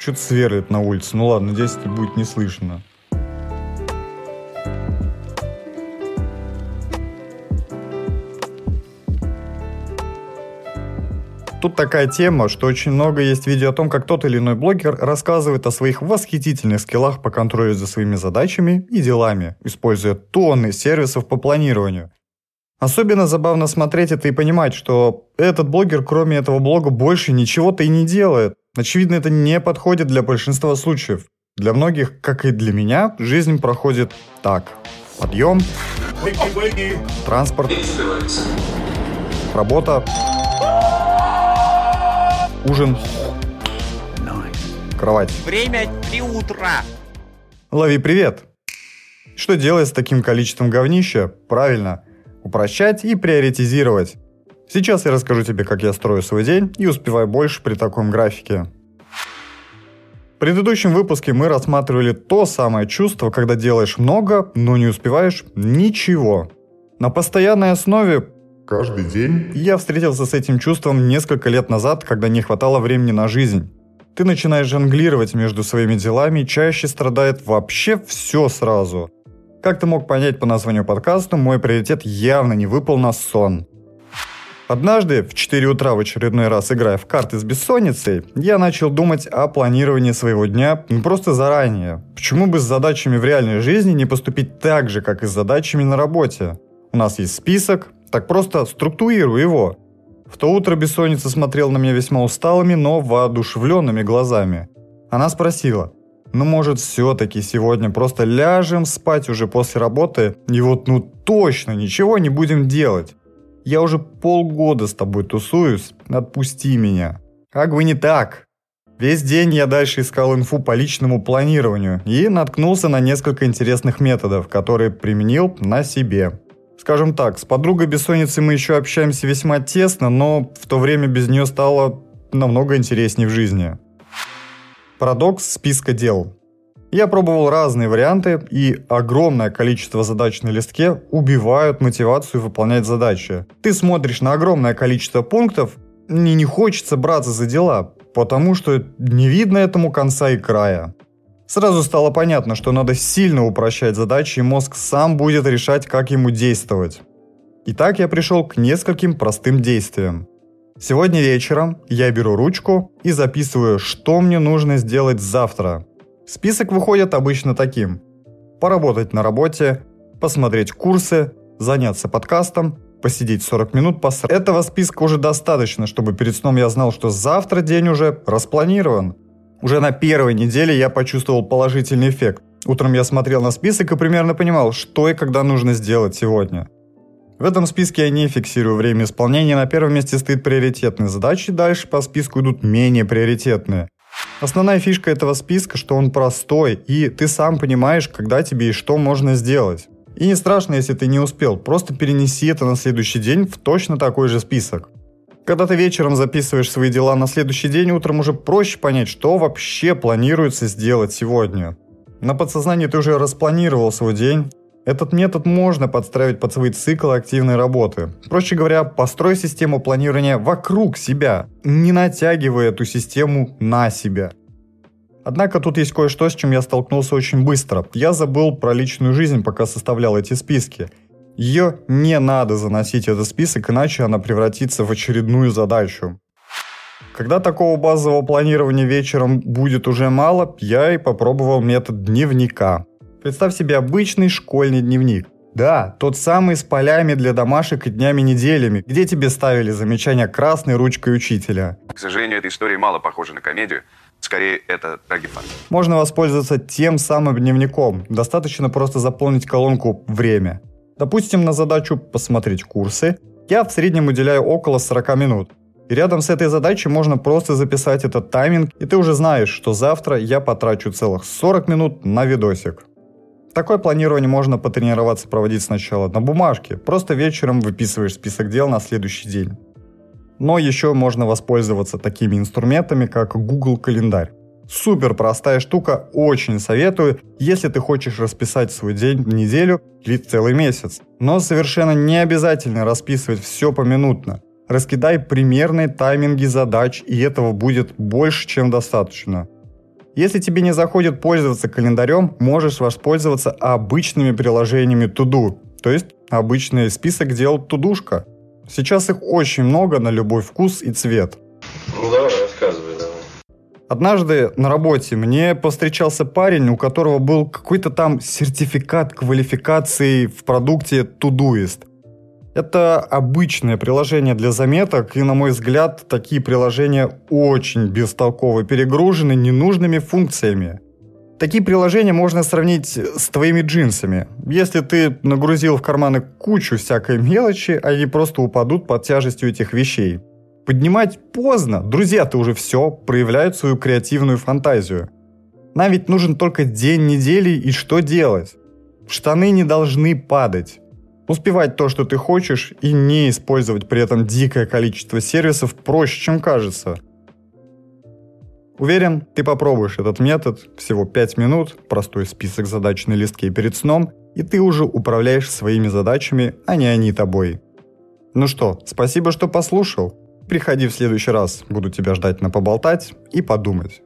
Что-то сверлит на улице. Ну ладно, здесь это будет не слышно. Тут такая тема, что очень много есть видео о том, как тот или иной блогер рассказывает о своих восхитительных скиллах по контролю за своими задачами и делами, используя тонны сервисов по планированию. Особенно забавно смотреть это и понимать, что этот блогер, кроме этого блога, больше ничего-то и не делает. Очевидно, это не подходит для большинства случаев. Для многих, как и для меня, жизнь проходит так. Подъем, транспорт, работа, ужин, кровать. Время три утра. Лови привет! Что делать с таким количеством говнища? Правильно, упрощать и приоритизировать. Сейчас я расскажу тебе, как я строю свой день и успеваю больше при таком графике. В предыдущем выпуске мы рассматривали то самое чувство, когда делаешь много, но не успеваешь ничего. На постоянной основе Каждый день я встретился с этим чувством несколько лет назад, когда не хватало времени на жизнь. Ты начинаешь жонглировать между своими делами, чаще страдает вообще все сразу. Как ты мог понять по названию подкаста, мой приоритет явно не выпал на сон. Однажды, в 4 утра в очередной раз играя в карты с бессонницей, я начал думать о планировании своего дня ну, просто заранее. Почему бы с задачами в реальной жизни не поступить так же, как и с задачами на работе? У нас есть список, так просто структурирую его. В то утро бессонница смотрела на меня весьма усталыми, но воодушевленными глазами. Она спросила, ну может все-таки сегодня просто ляжем спать уже после работы и вот ну точно ничего не будем делать. Я уже полгода с тобой тусуюсь, отпусти меня. Как бы не так. Весь день я дальше искал инфу по личному планированию и наткнулся на несколько интересных методов, которые применил на себе. Скажем так, с подругой бессонницы мы еще общаемся весьма тесно, но в то время без нее стало намного интереснее в жизни. Парадокс списка дел. Я пробовал разные варианты, и огромное количество задач на листке убивают мотивацию выполнять задачи. Ты смотришь на огромное количество пунктов, и не хочется браться за дела, потому что не видно этому конца и края. Сразу стало понятно, что надо сильно упрощать задачи, и мозг сам будет решать, как ему действовать. Итак, я пришел к нескольким простым действиям. Сегодня вечером я беру ручку и записываю, что мне нужно сделать завтра. Список выходит обычно таким. Поработать на работе, посмотреть курсы, заняться подкастом, посидеть 40 минут, посрать. Этого списка уже достаточно, чтобы перед сном я знал, что завтра день уже распланирован. Уже на первой неделе я почувствовал положительный эффект. Утром я смотрел на список и примерно понимал, что и когда нужно сделать сегодня. В этом списке я не фиксирую время исполнения, на первом месте стоит приоритетные задачи, дальше по списку идут менее приоритетные. Основная фишка этого списка, что он простой, и ты сам понимаешь, когда тебе и что можно сделать. И не страшно, если ты не успел, просто перенеси это на следующий день в точно такой же список. Когда ты вечером записываешь свои дела на следующий день, утром уже проще понять, что вообще планируется сделать сегодня. На подсознании ты уже распланировал свой день. Этот метод можно подстраивать под свой цикл активной работы. Проще говоря, построй систему планирования вокруг себя, не натягивая эту систему на себя. Однако тут есть кое-что, с чем я столкнулся очень быстро. Я забыл про личную жизнь, пока составлял эти списки. Ее не надо заносить в этот список, иначе она превратится в очередную задачу. Когда такого базового планирования вечером будет уже мало, я и попробовал метод дневника. Представь себе обычный школьный дневник. Да, тот самый с полями для домашек и днями-неделями, где тебе ставили замечания красной ручкой учителя. К сожалению, эта история мало похожа на комедию. Скорее, это трагифан. Можно воспользоваться тем самым дневником. Достаточно просто заполнить колонку «Время». Допустим, на задачу посмотреть курсы я в среднем уделяю около 40 минут. И рядом с этой задачей можно просто записать этот тайминг, и ты уже знаешь, что завтра я потрачу целых 40 минут на видосик. Такое планирование можно потренироваться проводить сначала на бумажке, просто вечером выписываешь список дел на следующий день. Но еще можно воспользоваться такими инструментами, как Google календарь. Супер простая штука, очень советую, если ты хочешь расписать свой день неделю или целый месяц. Но совершенно не обязательно расписывать все поминутно. Раскидай примерные тайминги задач, и этого будет больше, чем достаточно. Если тебе не заходит пользоваться календарем, можешь воспользоваться обычными приложениями To-Do, то есть обычный список дел тудушка. Сейчас их очень много на любой вкус и цвет. Ну давай, рассказывай, давай. Однажды на работе мне повстречался парень, у которого был какой-то там сертификат квалификации в продукте Todoist. Это обычное приложение для заметок, и, на мой взгляд, такие приложения очень бестолково перегружены ненужными функциями. Такие приложения можно сравнить с твоими джинсами. Если ты нагрузил в карманы кучу всякой мелочи, они просто упадут под тяжестью этих вещей. Поднимать поздно, друзья-то уже все, проявляют свою креативную фантазию. Нам ведь нужен только день недели и что делать? Штаны не должны падать успевать то, что ты хочешь, и не использовать при этом дикое количество сервисов проще, чем кажется. Уверен, ты попробуешь этот метод, всего 5 минут, простой список задач на листке перед сном, и ты уже управляешь своими задачами, а не они тобой. Ну что, спасибо, что послушал. Приходи в следующий раз, буду тебя ждать на поболтать и подумать.